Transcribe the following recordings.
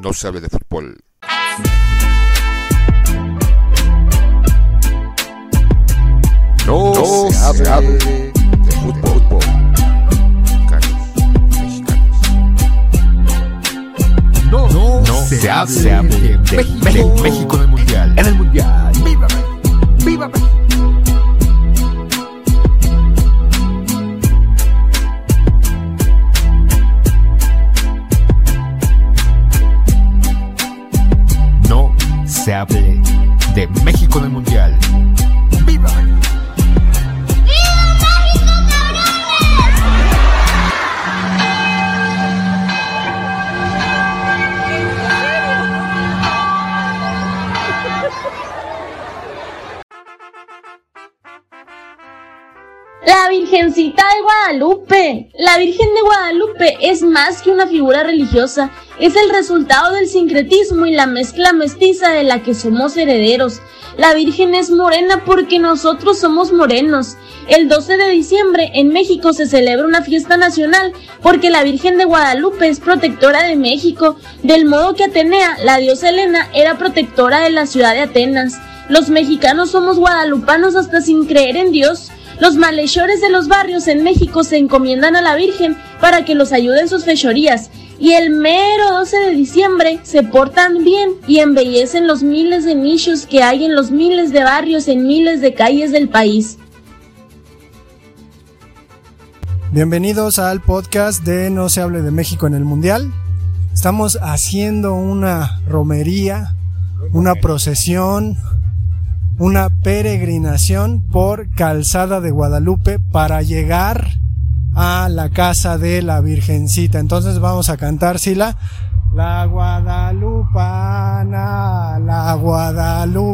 no se hable de fútbol. No, se, hable, de fútbol. No, no, se, hable, de, México, México en el Mundial. En el Mundial. ¡Viva ¡Viva México! Hable de México en el Mundial. ¡Viva! La Virgencita de Guadalupe. La Virgen de Guadalupe es más que una figura religiosa, es el resultado del sincretismo y la mezcla mestiza de la que somos herederos. La Virgen es morena porque nosotros somos morenos. El 12 de diciembre en México se celebra una fiesta nacional porque la Virgen de Guadalupe es protectora de México, del modo que Atenea, la diosa Helena, era protectora de la ciudad de Atenas. Los mexicanos somos guadalupanos hasta sin creer en Dios. Los malhechores de los barrios en México se encomiendan a la Virgen para que los ayude en sus fechorías y el mero 12 de diciembre se portan bien y embellecen los miles de nichos que hay en los miles de barrios en miles de calles del país. Bienvenidos al podcast de No se hable de México en el Mundial. Estamos haciendo una romería, una procesión, una peregrinación por Calzada de Guadalupe para llegar a la casa de la Virgencita. Entonces vamos a cantar, Sila. La Guadalupana, la Guadalupana,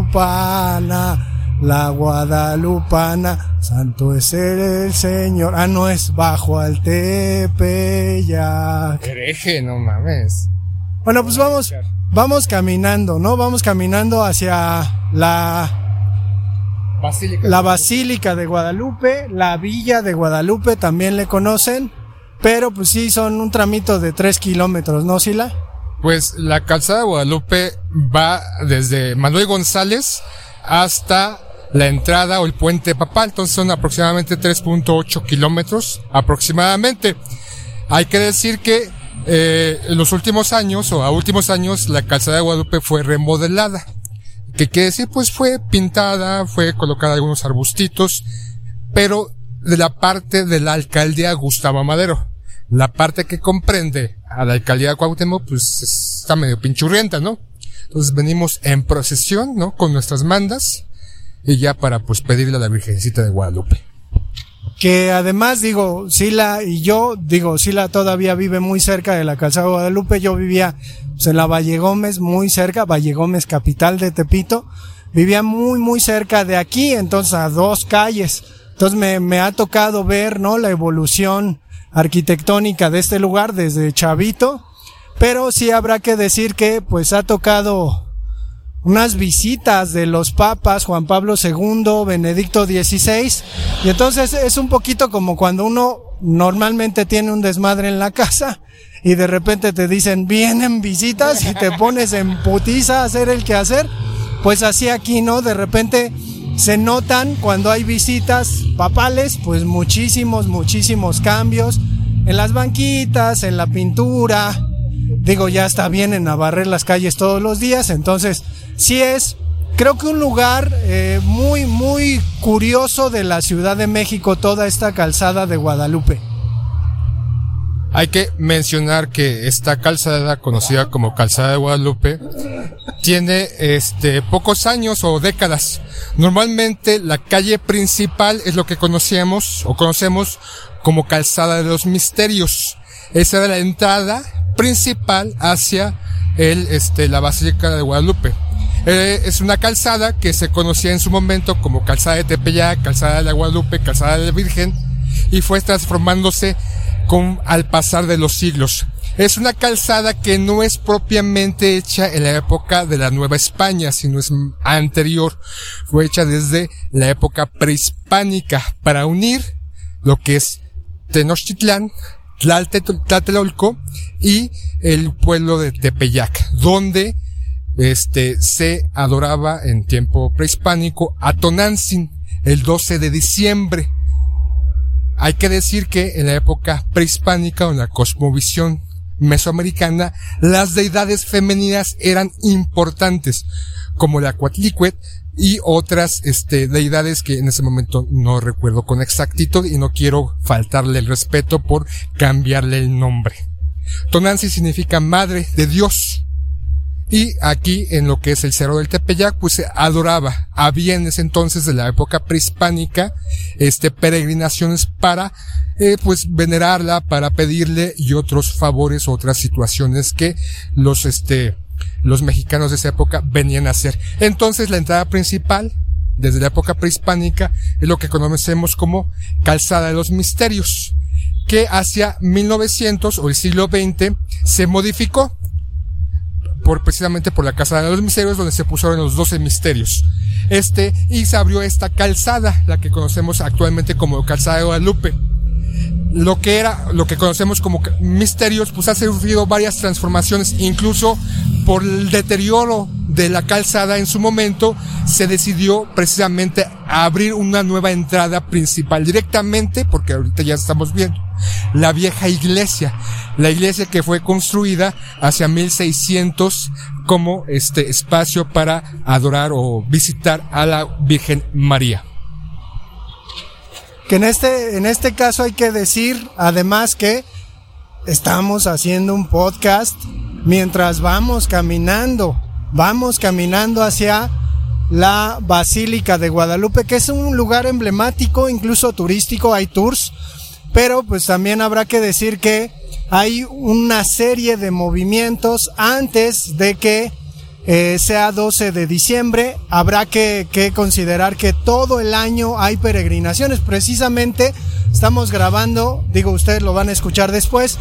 la Guadalupana, santo es el Señor. Ah, no es bajo al Tepeyac. Hereje, no mames. Bueno, pues vamos, vamos caminando, ¿no? Vamos caminando hacia la la Basílica de Guadalupe, la Villa de Guadalupe también le conocen, pero pues sí son un tramito de tres kilómetros, ¿no, Sila? Pues la calzada de Guadalupe va desde Manuel González hasta la entrada o el puente papal, entonces son aproximadamente 3.8 kilómetros aproximadamente. Hay que decir que eh, en los últimos años o a últimos años la calzada de Guadalupe fue remodelada. ¿Qué quiere decir? Pues fue pintada, fue colocada algunos arbustitos, pero de la parte de la alcaldía Gustavo Madero. La parte que comprende a la alcaldía de Cuauhtémoc, pues está medio pinchurrienta, ¿no? Entonces venimos en procesión, ¿no? Con nuestras mandas y ya para pues pedirle a la Virgencita de Guadalupe que además digo, Sila y yo, digo, Sila todavía vive muy cerca de la calzada de Guadalupe, yo vivía pues, en la Valle Gómez, muy cerca, Valle Gómez, capital de Tepito, vivía muy, muy cerca de aquí, entonces a dos calles. Entonces me, me ha tocado ver, ¿no? La evolución arquitectónica de este lugar desde Chavito, pero sí habrá que decir que pues ha tocado unas visitas de los papas Juan Pablo II, Benedicto XVI, y entonces es un poquito como cuando uno normalmente tiene un desmadre en la casa y de repente te dicen vienen visitas y te pones en putiza a hacer el que hacer, pues así aquí, ¿no? De repente se notan cuando hay visitas papales, pues muchísimos, muchísimos cambios en las banquitas, en la pintura, digo, ya está bien en barrer las calles todos los días, entonces sí es, creo que un lugar eh, muy, muy curioso de la Ciudad de México, toda esta calzada de Guadalupe. Hay que mencionar que esta calzada, conocida como calzada de Guadalupe, tiene este pocos años o décadas. Normalmente la calle principal es lo que conocíamos o conocemos como calzada de los misterios. Esa era la entrada principal hacia el, este, la Basílica de Guadalupe. Eh, es una calzada que se conocía en su momento como calzada de Tepeyac, calzada de la Guadalupe, calzada de la Virgen, y fue transformándose con, al pasar de los siglos. Es una calzada que no es propiamente hecha en la época de la Nueva España, sino es anterior. Fue hecha desde la época prehispánica para unir lo que es Tenochtitlán Tlatelolco y el pueblo de Tepeyac, donde este se adoraba en tiempo prehispánico a Tonantzin el 12 de diciembre. Hay que decir que en la época prehispánica o en la cosmovisión mesoamericana, las deidades femeninas eran importantes, como la Coatlicuet y otras este, deidades que en ese momento no recuerdo con exactitud y no quiero faltarle el respeto por cambiarle el nombre. Tonanzi significa madre de Dios. Y aquí, en lo que es el Cerro del Tepeyac, pues se adoraba. Había en ese entonces de la época prehispánica, este, peregrinaciones para, eh, pues venerarla, para pedirle y otros favores, otras situaciones que los, este, los mexicanos de esa época venían a hacer. Entonces la entrada principal, desde la época prehispánica, es lo que conocemos como Calzada de los Misterios, que hacia 1900 o el siglo XX se modificó por precisamente por la Casa de los Misterios donde se pusieron los 12 misterios. Este, y se abrió esta calzada, la que conocemos actualmente como Calzada de Guadalupe. Lo que era, lo que conocemos como misterios, pues ha sufrido varias transformaciones, incluso por el deterioro de la calzada en su momento, se decidió precisamente abrir una nueva entrada principal directamente, porque ahorita ya estamos viendo, la vieja iglesia, la iglesia que fue construida hacia 1600 como este espacio para adorar o visitar a la Virgen María. Que en este, en este caso hay que decir, además que estamos haciendo un podcast mientras vamos caminando, vamos caminando hacia la Basílica de Guadalupe, que es un lugar emblemático, incluso turístico, hay tours, pero pues también habrá que decir que hay una serie de movimientos antes de que eh, sea 12 de diciembre. Habrá que, que considerar que todo el año hay peregrinaciones. Precisamente estamos grabando, digo ustedes lo van a escuchar después,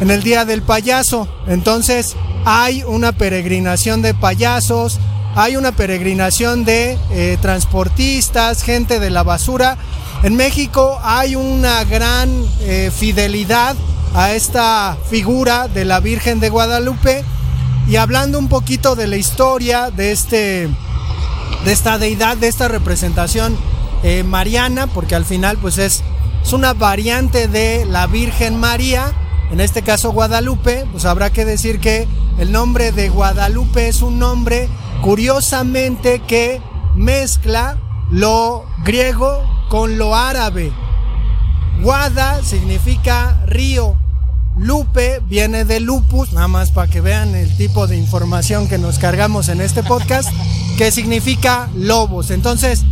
en el Día del Payaso. Entonces hay una peregrinación de payasos, hay una peregrinación de eh, transportistas, gente de la basura. En México hay una gran eh, fidelidad a esta figura de la Virgen de Guadalupe. Y hablando un poquito de la historia de este de esta deidad, de esta representación eh, mariana, porque al final pues es, es una variante de la Virgen María, en este caso Guadalupe, pues habrá que decir que el nombre de Guadalupe es un nombre curiosamente que mezcla lo griego con lo árabe. Guada significa río, Lupe viene de lupus, nada más para que vean el tipo de información que nos cargamos en este podcast, que significa lobos. Entonces,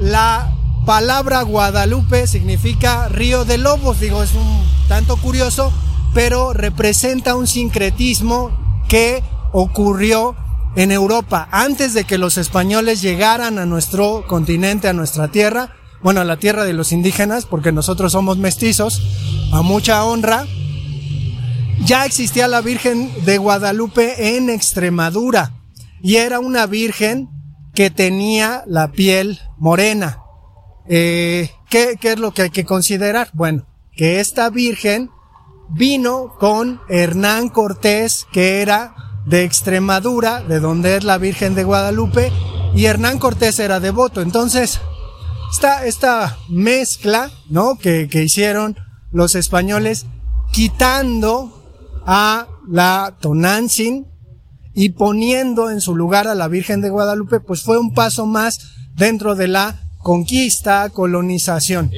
la palabra Guadalupe significa río de lobos, digo, es un tanto curioso, pero representa un sincretismo que ocurrió en Europa antes de que los españoles llegaran a nuestro continente, a nuestra tierra, bueno, a la tierra de los indígenas, porque nosotros somos mestizos, a mucha honra, ya existía la Virgen de Guadalupe en Extremadura y era una virgen que tenía la piel morena. Eh, ¿qué, ¿Qué es lo que hay que considerar? Bueno, que esta virgen vino con Hernán Cortés, que era de Extremadura, de donde es la Virgen de Guadalupe, y Hernán Cortés era devoto. Entonces, esta, esta mezcla, ¿no? Que, que hicieron los españoles, quitando a la Tonantzin y poniendo en su lugar a la Virgen de Guadalupe, pues fue un paso más dentro de la conquista, colonización.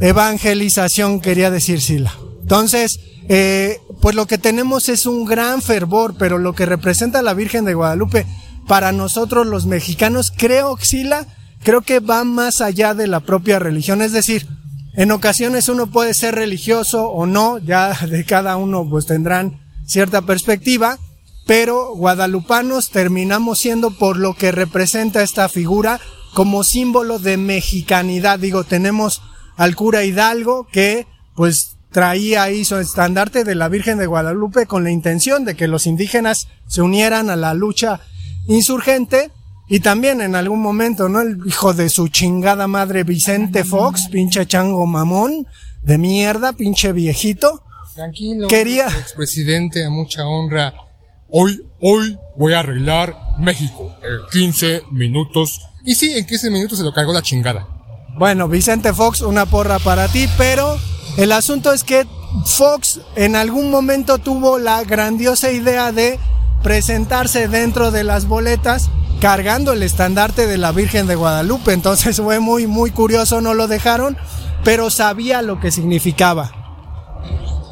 Evangelización, quería decir Sila. Entonces, eh, pues lo que tenemos es un gran fervor, pero lo que representa la Virgen de Guadalupe para nosotros los mexicanos, creo, Sila, creo que va más allá de la propia religión. Es decir, en ocasiones uno puede ser religioso o no, ya de cada uno pues tendrán cierta perspectiva, pero guadalupanos terminamos siendo por lo que representa esta figura como símbolo de mexicanidad. Digo, tenemos al cura Hidalgo que pues traía ahí su estandarte de la Virgen de Guadalupe con la intención de que los indígenas se unieran a la lucha insurgente y también en algún momento, ¿no? El hijo de su chingada madre Vicente Fox, pinche chango mamón, de mierda, pinche viejito. Tranquilo. Quería- Expresidente, a mucha honra. Hoy, hoy voy a arreglar México. En 15 minutos. Y sí, en 15 minutos se lo cargó la chingada. Bueno, Vicente Fox, una porra para ti, pero el asunto es que Fox en algún momento tuvo la grandiosa idea de presentarse dentro de las boletas cargando el estandarte de la Virgen de Guadalupe. Entonces fue muy, muy curioso, no lo dejaron, pero sabía lo que significaba.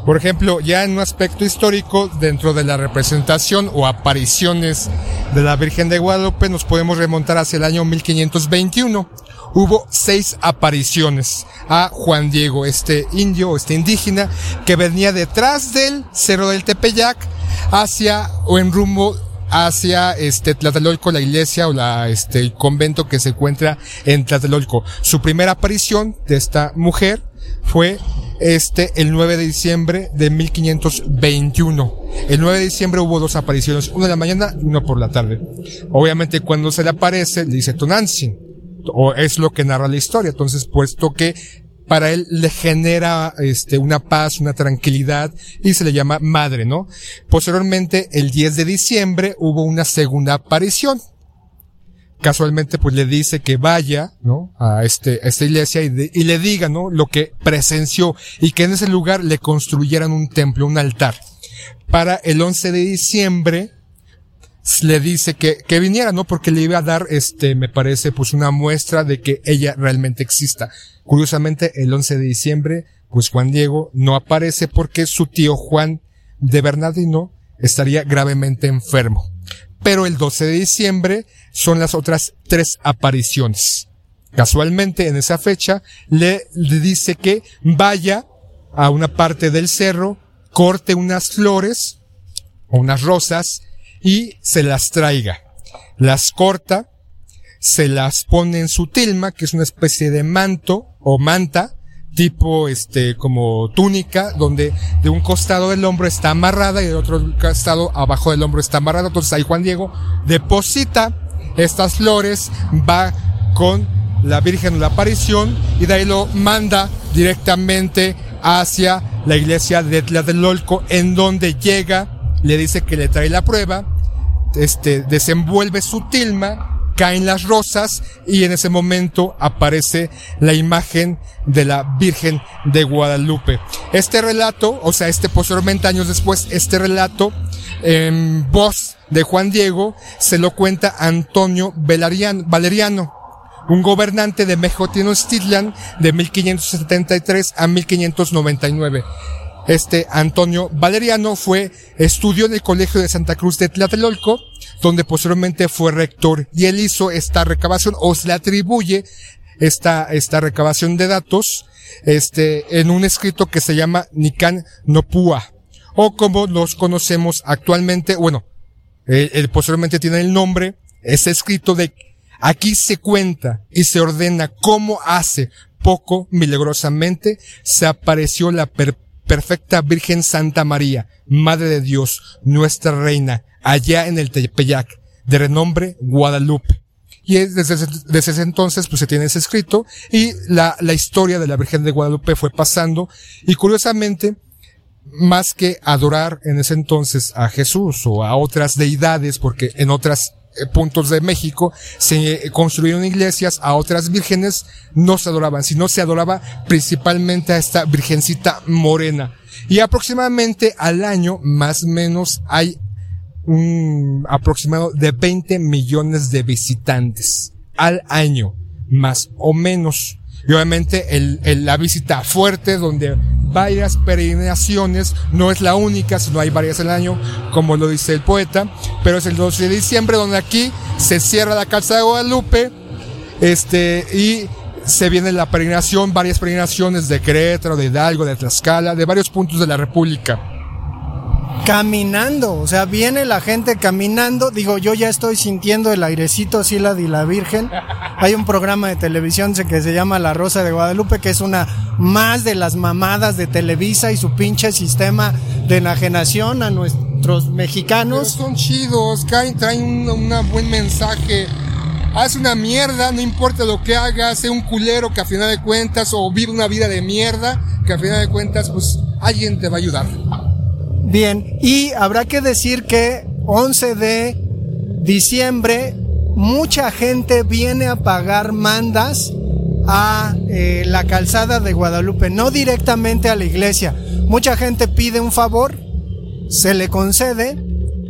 Por ejemplo, ya en un aspecto histórico, dentro de la representación o apariciones de la Virgen de Guadalupe, nos podemos remontar hacia el año 1521. Hubo seis apariciones a Juan Diego, este indio, este indígena, que venía detrás del Cerro del Tepeyac hacia o en rumbo hacia este Tlatelolco, la iglesia o la este el convento que se encuentra en Tlatelolco. Su primera aparición de esta mujer fue este el 9 de diciembre de 1521. El 9 de diciembre hubo dos apariciones, una en la mañana y una por la tarde. Obviamente cuando se le aparece le dice Tonantzin, o es lo que narra la historia. Entonces, puesto que para él le genera este una paz, una tranquilidad y se le llama madre, ¿no? Posteriormente, el 10 de diciembre hubo una segunda aparición. Casualmente, pues le dice que vaya, ¿no? A este, a esta iglesia y, y le diga, ¿no? Lo que presenció y que en ese lugar le construyeran un templo, un altar. Para el 11 de diciembre, le dice que, que viniera, ¿no? Porque le iba a dar, este, me parece, pues una muestra de que ella realmente exista. Curiosamente, el 11 de diciembre, pues Juan Diego no aparece porque su tío Juan de Bernardino estaría gravemente enfermo. Pero el 12 de diciembre son las otras tres apariciones. Casualmente, en esa fecha, le, le dice que vaya a una parte del cerro, corte unas flores, o unas rosas, y se las traiga. Las corta, se las pone en su tilma, que es una especie de manto o manta, tipo este como túnica, donde de un costado del hombro está amarrada y del otro costado abajo del hombro está amarrada. Entonces ahí Juan Diego deposita estas flores, va con la Virgen de la Aparición y de ahí lo manda directamente hacia la iglesia de Tlatelolco, en donde llega, le dice que le trae la prueba, este, desenvuelve su tilma, caen las rosas y en ese momento aparece la imagen de la Virgen de Guadalupe. Este relato, o sea, este posteriormente años después, este relato en voz de Juan Diego se lo cuenta Antonio Valeriano, un gobernante de Mejotinochtitlan de 1573 a 1599. Este Antonio Valeriano fue, estudió en el Colegio de Santa Cruz de Tlatelolco, donde posteriormente fue rector, y él hizo esta recabación, o se le atribuye esta, esta recabación de datos, este, en un escrito que se llama Nican Nopua, o como los conocemos actualmente, bueno, eh, él posteriormente tiene el nombre, es escrito de, aquí se cuenta y se ordena cómo hace. Poco milagrosamente se apareció la per- perfecta Virgen Santa María, Madre de Dios, nuestra Reina, allá en el Tepeyac, de renombre Guadalupe. Y es desde, ese- desde ese entonces pues se tiene ese escrito y la, la historia de la Virgen de Guadalupe fue pasando y curiosamente más que adorar en ese entonces a Jesús o a otras deidades, porque en otros puntos de México se eh, construyeron iglesias a otras vírgenes, no se adoraban, sino se adoraba principalmente a esta virgencita morena. Y aproximadamente al año, más o menos, hay un aproximado de 20 millones de visitantes al año, más o menos. Y obviamente el, el- la visita fuerte donde varias peregrinaciones, no es la única, sino hay varias al año, como lo dice el poeta, pero es el 12 de diciembre donde aquí se cierra la calzada de Guadalupe, este, y se viene la peregrinación, varias peregrinaciones de Querétaro, de Hidalgo, de Tlaxcala, de varios puntos de la República. Caminando, o sea, viene la gente caminando. Digo, yo ya estoy sintiendo el airecito Sila de la Virgen. Hay un programa de televisión que se llama La Rosa de Guadalupe, que es una más de las mamadas de Televisa y su pinche sistema de enajenación a nuestros Pero mexicanos. son chidos, caen, traen un buen mensaje. haz una mierda, no importa lo que hagas, sé un culero que a final de cuentas, o vive una vida de mierda, que a final de cuentas, pues alguien te va a ayudar. Bien, y habrá que decir que 11 de diciembre mucha gente viene a pagar mandas a eh, la calzada de Guadalupe, no directamente a la iglesia. Mucha gente pide un favor, se le concede,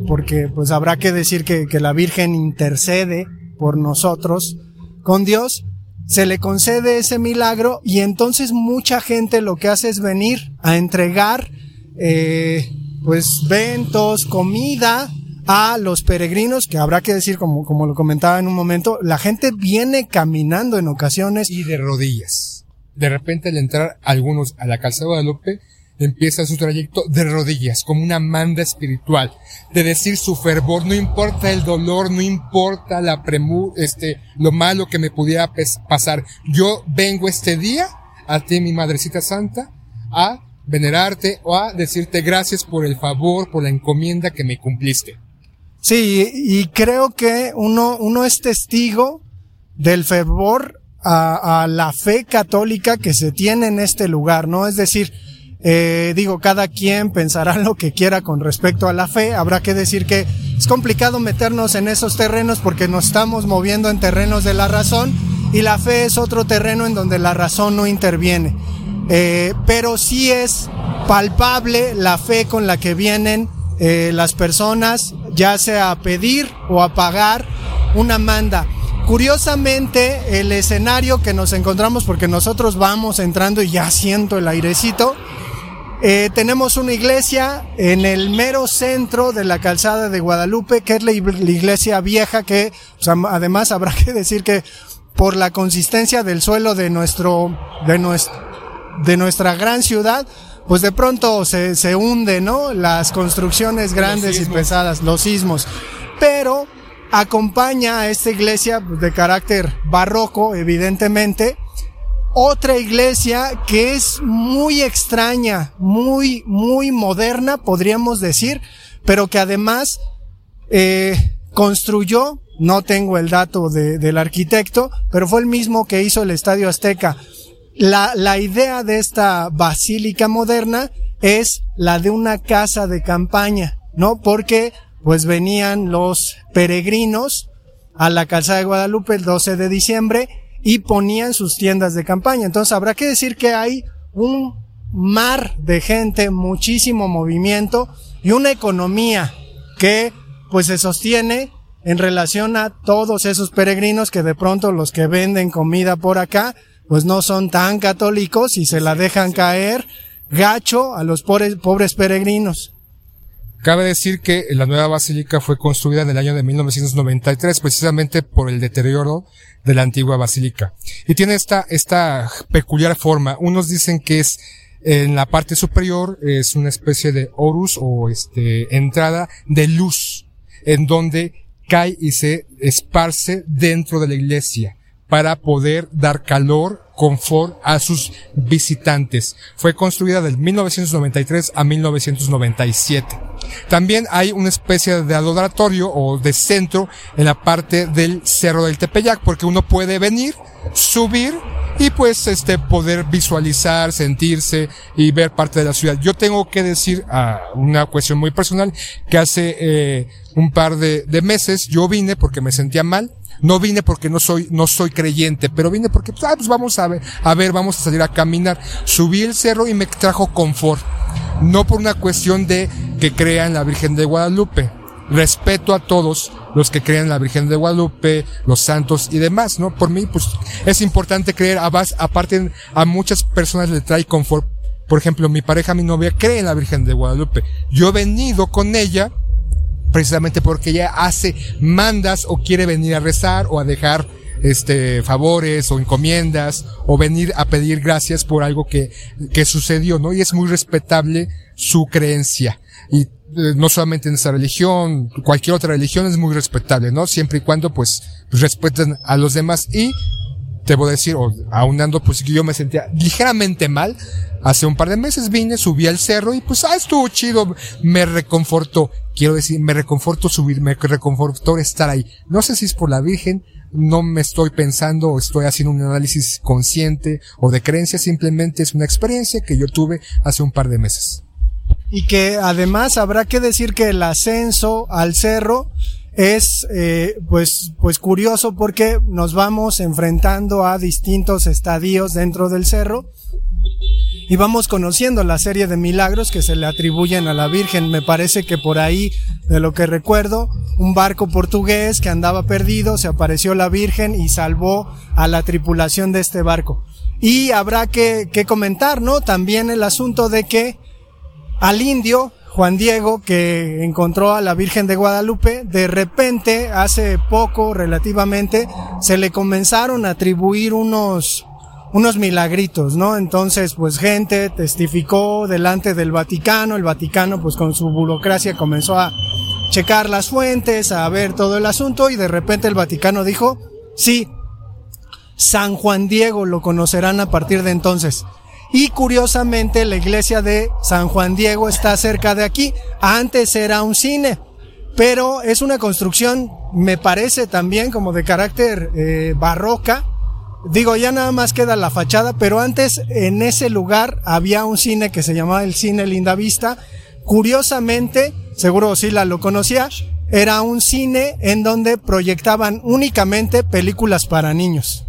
porque pues habrá que decir que, que la Virgen intercede por nosotros con Dios, se le concede ese milagro y entonces mucha gente lo que hace es venir a entregar eh, pues ventos, comida a los peregrinos, que habrá que decir, como, como lo comentaba en un momento, la gente viene caminando en ocasiones. Y de rodillas. De repente al entrar algunos a la calzada de Guadalupe, empieza su trayecto de rodillas, como una manda espiritual, de decir su fervor, no importa el dolor, no importa la premu, este, lo malo que me pudiera pasar. Yo vengo este día a ti, mi madrecita santa, a venerarte o a decirte gracias por el favor, por la encomienda que me cumpliste. Sí, y creo que uno, uno es testigo del fervor a, a la fe católica que se tiene en este lugar, ¿no? Es decir, eh, digo, cada quien pensará lo que quiera con respecto a la fe. Habrá que decir que es complicado meternos en esos terrenos porque nos estamos moviendo en terrenos de la razón y la fe es otro terreno en donde la razón no interviene. Eh, pero sí es palpable la fe con la que vienen eh, las personas, ya sea a pedir o a pagar una manda. Curiosamente, el escenario que nos encontramos, porque nosotros vamos entrando y ya siento el airecito, eh, tenemos una iglesia en el mero centro de la calzada de Guadalupe, que es la, iglesia vieja, que además habrá que decir que por la consistencia del suelo de nuestro, de nuestro, de nuestra gran ciudad, pues de pronto se, se hunde, ¿no? Las construcciones grandes y pesadas, los sismos. Pero acompaña a esta iglesia de carácter barroco, evidentemente, otra iglesia que es muy extraña, muy, muy moderna, podríamos decir, pero que además eh, construyó, no tengo el dato de, del arquitecto, pero fue el mismo que hizo el Estadio Azteca. La, la idea de esta basílica moderna es la de una casa de campaña, ¿no? Porque pues venían los peregrinos a la calzada de Guadalupe el 12 de diciembre y ponían sus tiendas de campaña. Entonces habrá que decir que hay un mar de gente, muchísimo movimiento y una economía que pues se sostiene en relación a todos esos peregrinos que de pronto los que venden comida por acá pues no son tan católicos y se la dejan caer gacho a los pobres, pobres peregrinos. Cabe decir que la nueva basílica fue construida en el año de 1993 precisamente por el deterioro de la antigua basílica. Y tiene esta, esta peculiar forma. Unos dicen que es en la parte superior es una especie de orus o este entrada de luz en donde cae y se esparce dentro de la iglesia para poder dar calor, confort a sus visitantes. Fue construida del 1993 a 1997. También hay una especie de adoratorio o de centro en la parte del Cerro del Tepeyac porque uno puede venir, subir y pues este poder visualizar, sentirse y ver parte de la ciudad. Yo tengo que decir a una cuestión muy personal que hace eh, un par de, de meses yo vine porque me sentía mal no vine porque no soy, no soy creyente, pero vine porque, pues, ah, pues vamos a ver, a ver, vamos a salir a caminar. Subí el cerro y me trajo confort. No por una cuestión de que crean la Virgen de Guadalupe. Respeto a todos los que creen en la Virgen de Guadalupe, los santos y demás, ¿no? Por mí, pues, es importante creer, a aparte, a muchas personas le trae confort. Por ejemplo, mi pareja, mi novia, cree en la Virgen de Guadalupe. Yo he venido con ella, precisamente porque ella hace mandas o quiere venir a rezar o a dejar este favores o encomiendas o venir a pedir gracias por algo que, que sucedió, ¿no? Y es muy respetable su creencia. Y eh, no solamente en esa religión, cualquier otra religión es muy respetable, ¿no? Siempre y cuando pues respeten a los demás y te voy a decir, o aunando, pues yo me sentía ligeramente mal. Hace un par de meses vine, subí al cerro y pues, ah, estuvo chido, me reconfortó. Quiero decir, me reconfortó subir, me reconfortó estar ahí. No sé si es por la Virgen, no me estoy pensando o estoy haciendo un análisis consciente o de creencia, simplemente es una experiencia que yo tuve hace un par de meses. Y que además habrá que decir que el ascenso al cerro es eh, pues pues curioso porque nos vamos enfrentando a distintos estadios dentro del cerro y vamos conociendo la serie de milagros que se le atribuyen a la Virgen. Me parece que por ahí, de lo que recuerdo, un barco portugués que andaba perdido, se apareció la Virgen y salvó a la tripulación de este barco. Y habrá que, que comentar, ¿no? También el asunto de que al indio, Juan Diego, que encontró a la Virgen de Guadalupe, de repente, hace poco relativamente, se le comenzaron a atribuir unos, unos milagritos, ¿no? Entonces, pues gente testificó delante del Vaticano, el Vaticano pues con su burocracia comenzó a checar las fuentes, a ver todo el asunto y de repente el Vaticano dijo, sí, San Juan Diego lo conocerán a partir de entonces. Y curiosamente la iglesia de San Juan Diego está cerca de aquí. Antes era un cine, pero es una construcción, me parece también como de carácter eh, barroca, Digo, ya nada más queda la fachada, pero antes en ese lugar había un cine que se llamaba el Cine Linda Vista. Curiosamente, seguro la lo conocía, era un cine en donde proyectaban únicamente películas para niños.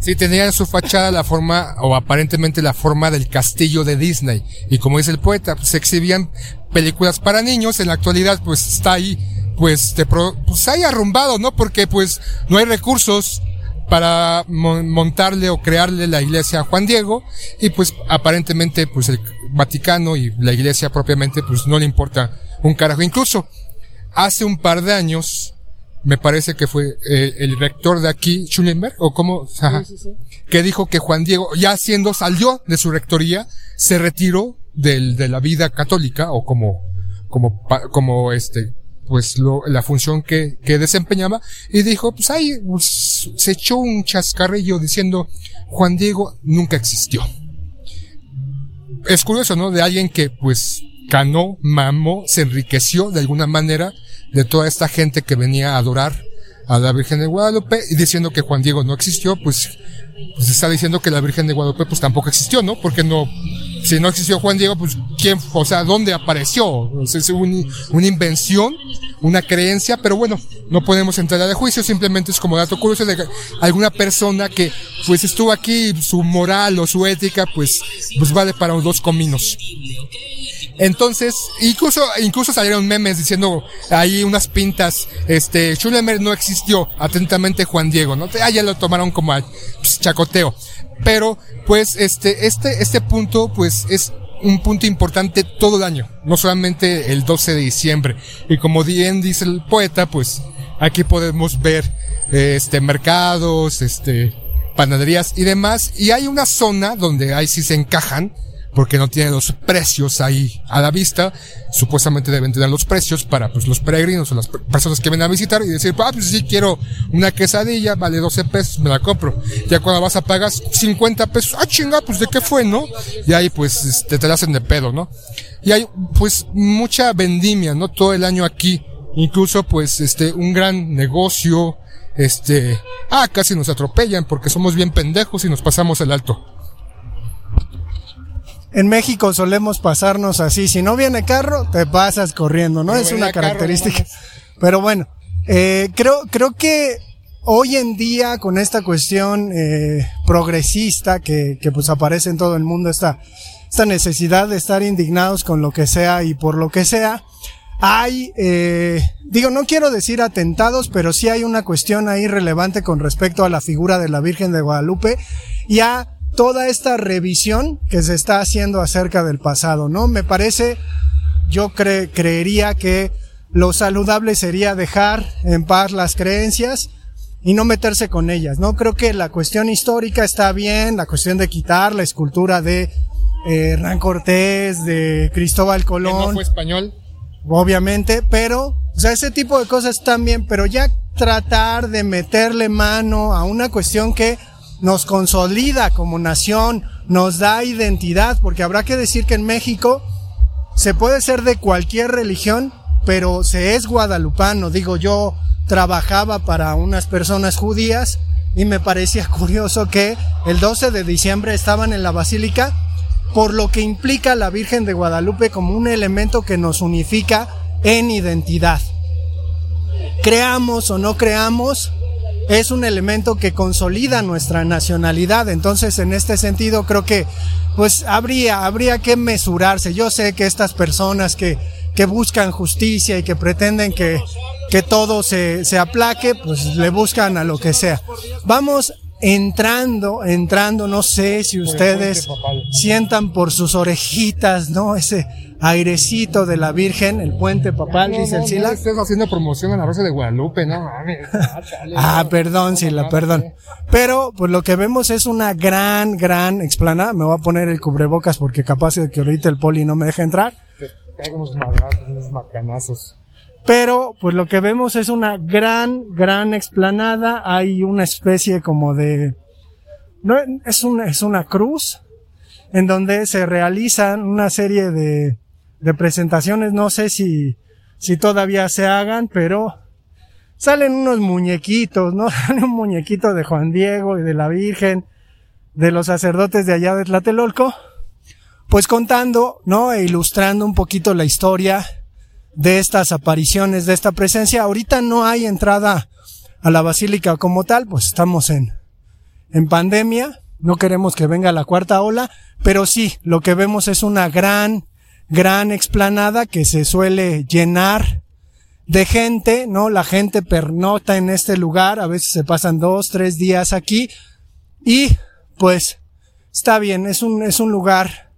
Sí, tenía en su fachada la forma, o aparentemente la forma del castillo de Disney. Y como dice el poeta, pues, se exhibían películas para niños. En la actualidad, pues está ahí, pues, te pues ahí arrumbado, ¿no? Porque pues no hay recursos para montarle o crearle la iglesia a Juan Diego y pues aparentemente pues el Vaticano y la iglesia propiamente pues no le importa un carajo. Incluso hace un par de años me parece que fue eh, el rector de aquí, Schulenberg, o como, que dijo que Juan Diego, ya siendo, salió de su rectoría, se retiró del, de la vida católica, o como, como, como este, pues lo, la función que, que desempeñaba y dijo, pues ahí pues, se echó un chascarrillo diciendo Juan Diego nunca existió. Es curioso, ¿no? De alguien que pues ganó, mamó, se enriqueció de alguna manera de toda esta gente que venía a adorar a la Virgen de Guadalupe y diciendo que Juan Diego no existió, pues, pues está diciendo que la Virgen de Guadalupe pues tampoco existió, ¿no? Porque no, si no existió Juan Diego, pues quién, o sea, ¿dónde apareció? es una invención, una creencia, pero bueno, no podemos entrar a juicio, simplemente es como dato curioso de alguna persona que pues estuvo aquí, su moral o su ética, pues, pues vale para dos cominos. Entonces, incluso, incluso salieron memes diciendo ahí unas pintas, este, Schulemer no existió, atentamente Juan Diego, ¿no? Ah, ya lo tomaron como pues, chacoteo. Pero, pues, este, este, este punto, pues, es un punto importante todo el año, no solamente el 12 de diciembre. Y como bien dice el poeta, pues, aquí podemos ver, este, mercados, este, panaderías y demás. Y hay una zona donde ahí sí se encajan, porque no tiene los precios ahí a la vista. Supuestamente deben tener los precios para pues los peregrinos o las personas que vienen a visitar y decir, ah, pues sí quiero una quesadilla, vale 12 pesos, me la compro. Ya cuando vas a pagar 50 pesos, ah, chinga, pues de qué fue, ¿no? Y ahí pues este, te la hacen de pedo, ¿no? Y hay pues mucha vendimia, ¿no? Todo el año aquí. Incluso pues este, un gran negocio, este, ah, casi nos atropellan porque somos bien pendejos y nos pasamos el alto. En México solemos pasarnos así, si no viene carro, te pasas corriendo, ¿no? es una característica. Pero bueno, eh, creo, creo que hoy en día con esta cuestión eh, progresista que, que pues aparece en todo el mundo, esta, esta necesidad de estar indignados con lo que sea y por lo que sea, hay, eh, digo, no quiero decir atentados, pero sí hay una cuestión ahí relevante con respecto a la figura de la Virgen de Guadalupe y a toda esta revisión que se está haciendo acerca del pasado, ¿no? Me parece, yo creería que lo saludable sería dejar en paz las creencias y no meterse con ellas, ¿no? Creo que la cuestión histórica está bien, la cuestión de quitar la escultura de eh, Hernán Cortés, de Cristóbal Colón. no fue español. Obviamente, pero, o sea, ese tipo de cosas están bien, pero ya tratar de meterle mano a una cuestión que nos consolida como nación, nos da identidad, porque habrá que decir que en México se puede ser de cualquier religión, pero se es guadalupano, digo yo, trabajaba para unas personas judías y me parecía curioso que el 12 de diciembre estaban en la basílica, por lo que implica la Virgen de Guadalupe como un elemento que nos unifica en identidad. Creamos o no creamos, es un elemento que consolida nuestra nacionalidad. Entonces, en este sentido, creo que pues habría, habría que mesurarse. Yo sé que estas personas que, que buscan justicia y que pretenden que, que todo se, se aplaque, pues le buscan a lo que sea. Vamos entrando, entrando, no sé si ustedes sientan por sus orejitas, ¿no? Ese airecito de la Virgen, el puente papal, dice el Sila. estás haciendo promoción a la Rosa de Guadalupe, no mames. Ah, perdón, Sila, perdón. Pero, pues lo que vemos es una gran, gran explanada. Me voy a poner el cubrebocas porque capaz de que ahorita el poli no me deja entrar. Hay unos madrazos, unos macanazos. Pero, pues lo que vemos es una gran, gran explanada. Hay una especie como de, no, es una, es una cruz en donde se realizan una serie de, de presentaciones. No sé si, si todavía se hagan, pero salen unos muñequitos, ¿no? Sale un muñequito de Juan Diego y de la Virgen, de los sacerdotes de allá de Tlatelolco, pues contando, ¿no? E ilustrando un poquito la historia de estas apariciones, de esta presencia. Ahorita no hay entrada a la basílica como tal, pues estamos en, en pandemia, no queremos que venga la cuarta ola, pero sí, lo que vemos es una gran, gran explanada que se suele llenar de gente, ¿no? La gente pernota en este lugar, a veces se pasan dos, tres días aquí y pues está bien, es un, es un lugar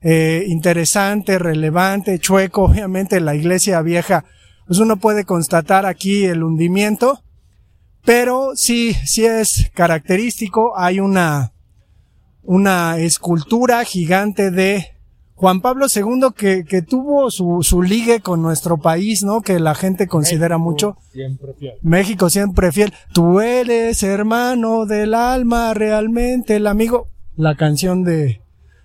eh, interesante, relevante, chueco, obviamente la iglesia vieja, pues uno puede constatar aquí el hundimiento, pero sí, sí es característico, hay una, una escultura gigante de Juan Pablo II que, que tuvo su, su ligue con nuestro país, ¿no? Que la gente considera mucho. Siempre fiel. México siempre fiel. Tú eres hermano del alma, realmente el amigo. La canción de,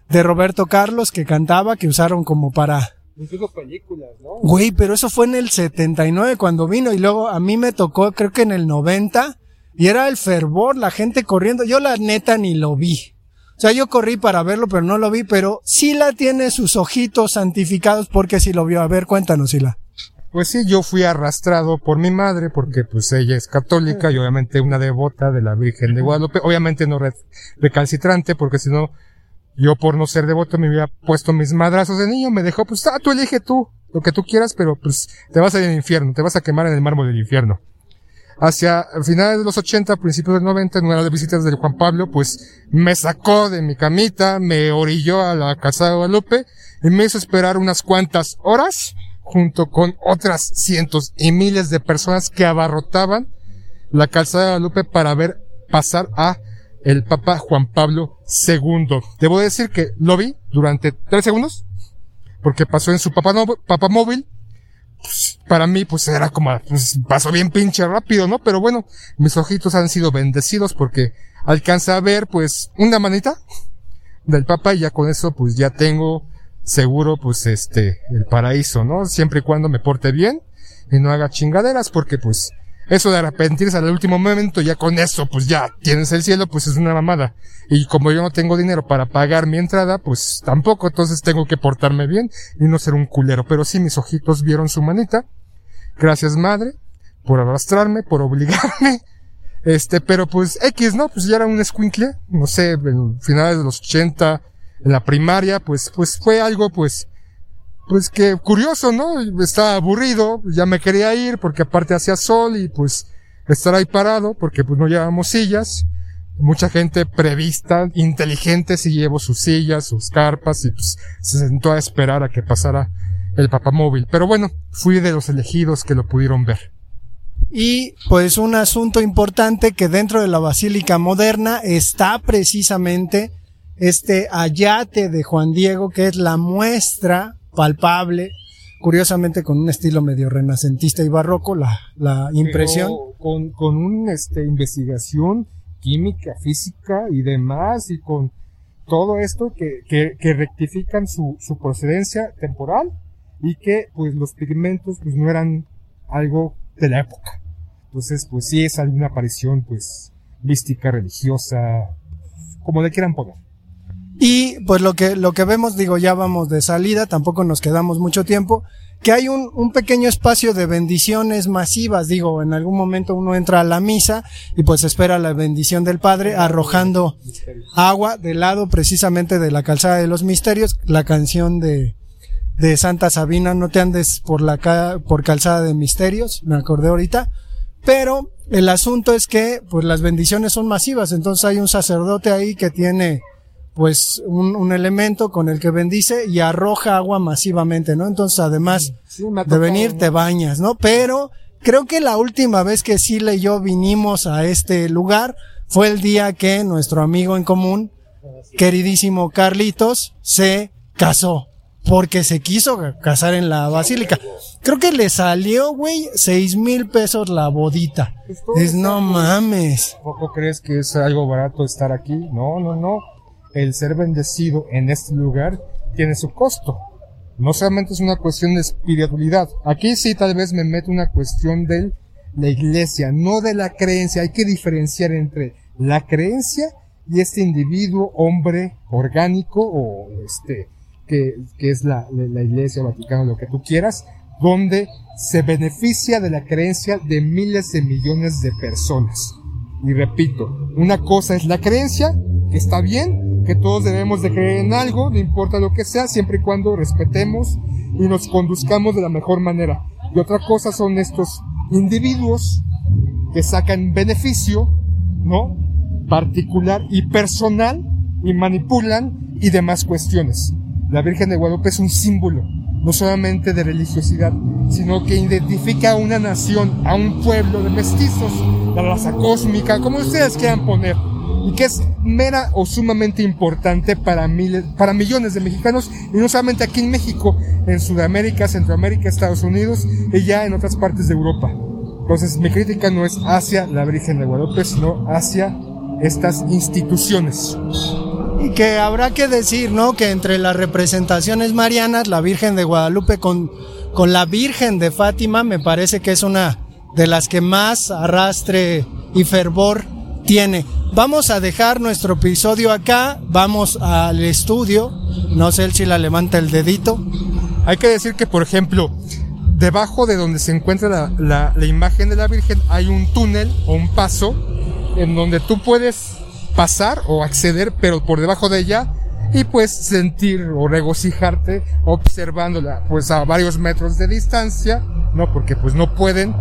de Roberto Carlos que cantaba, que usaron como para... Incluso películas, ¿no? Güey, pero eso fue en el 79 cuando vino y luego a mí me tocó creo que en el 90 y era el fervor, la gente corriendo. Yo la neta ni lo vi. O sea, yo corrí para verlo, pero no lo vi, pero sí la tiene sus ojitos santificados porque sí lo vio. A ver, cuéntanos, Sila. Pues sí, yo fui arrastrado por mi madre porque pues ella es católica y obviamente una devota de la Virgen de Guadalupe. Obviamente no re- recalcitrante porque si no, yo por no ser devoto me hubiera puesto mis madrazos de niño. Me dejó, pues, ah, tú elige tú lo que tú quieras, pero pues te vas a ir al infierno, te vas a quemar en el mármol del infierno. Hacia finales de los 80, principios del 90, en una de las visitas de Juan Pablo, pues me sacó de mi camita, me orilló a la casa de Guadalupe y me hizo esperar unas cuantas horas junto con otras cientos y miles de personas que abarrotaban la calzada de Guadalupe para ver pasar a el Papa Juan Pablo II. Debo decir que lo vi durante tres segundos, porque pasó en su papá, móvil. Para mí, pues era como, pues, pasó bien pinche rápido, ¿no? Pero bueno, mis ojitos han sido bendecidos porque alcanza a ver, pues, una manita del Papa y ya con eso, pues ya tengo seguro, pues, este, el paraíso, ¿no? Siempre y cuando me porte bien y no haga chingaderas, porque pues, eso de arrepentirse al último momento, ya con eso, pues ya tienes el cielo, pues es una mamada. Y como yo no tengo dinero para pagar mi entrada, pues tampoco, entonces tengo que portarme bien y no ser un culero. Pero sí, mis ojitos vieron su manita. Gracias, madre, por arrastrarme, por obligarme. Este, pero pues X, ¿no? Pues ya era un escuincle, no sé, en finales de los 80, en la primaria, pues, pues fue algo, pues, pues que curioso, ¿no? Estaba aburrido, ya me quería ir porque aparte hacía sol y pues estar ahí parado porque pues no llevábamos sillas. Mucha gente prevista, inteligente, sí llevó sus sillas, sus carpas y pues se sentó a esperar a que pasara el papamóvil. Pero bueno, fui de los elegidos que lo pudieron ver. Y pues un asunto importante que dentro de la Basílica Moderna está precisamente este ayate de Juan Diego, que es la muestra palpable, curiosamente con un estilo medio renacentista y barroco, la, la impresión. Pero con, con un, este, investigación química, física y demás, y con todo esto que, que, que rectifican su, su procedencia temporal y que, pues, los pigmentos, pues, no eran algo de la época. Entonces, pues sí es alguna aparición, pues, mística, religiosa, como le quieran poner. Y pues lo que, lo que vemos, digo, ya vamos de salida, tampoco nos quedamos mucho tiempo, que hay un, un pequeño espacio de bendiciones masivas, digo, en algún momento uno entra a la misa y pues espera la bendición del Padre arrojando agua del lado precisamente de la calzada de los misterios, la canción de, de Santa Sabina, no te andes por la ca- por calzada de misterios, me acordé ahorita, pero el asunto es que pues las bendiciones son masivas, entonces hay un sacerdote ahí que tiene pues un, un elemento con el que bendice y arroja agua masivamente, ¿no? Entonces además Sí, de venir te bañas, ¿no? Pero creo que la última vez que Sila y yo vinimos a este lugar fue el día que nuestro amigo en común, queridísimo Carlitos, se casó. Porque se quiso casar en la basílica. Creo que le salió, güey, seis mil pesos la bodita. Es no mames. ¿Poco crees que es algo barato estar aquí? No, no, no. El ser bendecido en este lugar tiene su costo. No solamente es una cuestión de espiritualidad. Aquí sí tal vez me meto una cuestión de la iglesia, no de la creencia. Hay que diferenciar entre la creencia y este individuo, hombre orgánico o este, que, que es la, la- iglesia, Vaticano, lo que tú quieras, donde se beneficia de la creencia de miles de millones de personas. Y repito, una cosa es la creencia, que está bien, que todos debemos de creer en algo, no importa lo que sea, siempre y cuando respetemos y nos conduzcamos de la mejor manera. Y otra cosa son estos individuos que sacan beneficio, ¿no? Particular y personal y manipulan y demás cuestiones. La Virgen de Guadalupe es un símbolo, no solamente de religiosidad, sino que identifica a una nación, a un pueblo de mestizos, la raza cósmica, como ustedes quieran poner, y que es mera o sumamente importante para miles, para millones de mexicanos, y no solamente aquí en México, en Sudamérica, Centroamérica, Estados Unidos y ya en otras partes de Europa. Entonces mi crítica no es hacia la Virgen de Guadalupe, sino hacia estas instituciones. Y que habrá que decir, ¿no? Que entre las representaciones marianas, la Virgen de Guadalupe con, con la Virgen de Fátima me parece que es una de las que más arrastre y fervor tiene. Vamos a dejar nuestro episodio acá, vamos al estudio, no sé si la levanta el dedito. Hay que decir que, por ejemplo, debajo de donde se encuentra la, la- la imagen de la Virgen hay un túnel o un paso en donde tú puedes pasar o acceder, pero por debajo de ella y pues sentir o regocijarte observándola pues a varios metros de distancia, no porque pues no pueden,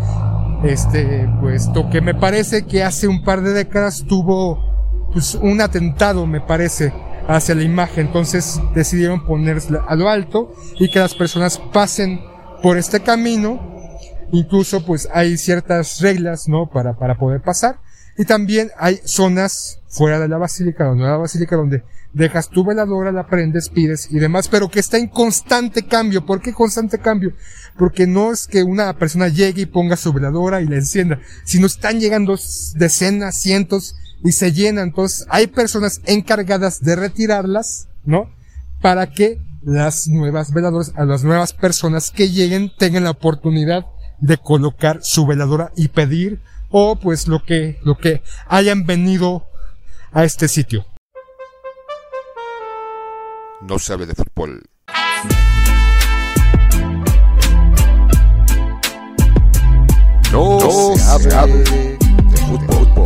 este puesto que me parece que hace un par de décadas tuvo pues un atentado me parece hacia la imagen, entonces decidieron ponerla a lo alto y que las personas pasen por este camino, incluso pues hay ciertas reglas, ¿no? Para, para poder pasar. Y también hay zonas fuera de la basílica, la nueva basílica, donde dejas tu veladora, la prendes, pides y demás, pero que está en constante cambio. ¿Por qué constante cambio? Porque no es que una persona llegue y ponga su veladora y la encienda, sino están llegando decenas, cientos y se llenan. Entonces hay personas encargadas de retirarlas, ¿no? Para que las nuevas veladoras, a las nuevas personas que lleguen tengan la oportunidad de colocar su veladora y pedir o pues lo que, lo que hayan venido a este sitio. No sabe de fútbol. No, se, hable de fútbol. fútbol.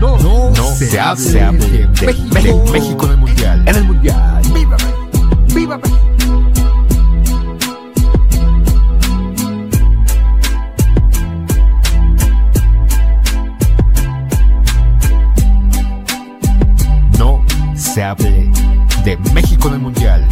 No, no se, hable, de, México, México en el Mundial. En el Mundial. Se hable de México en el Mundial.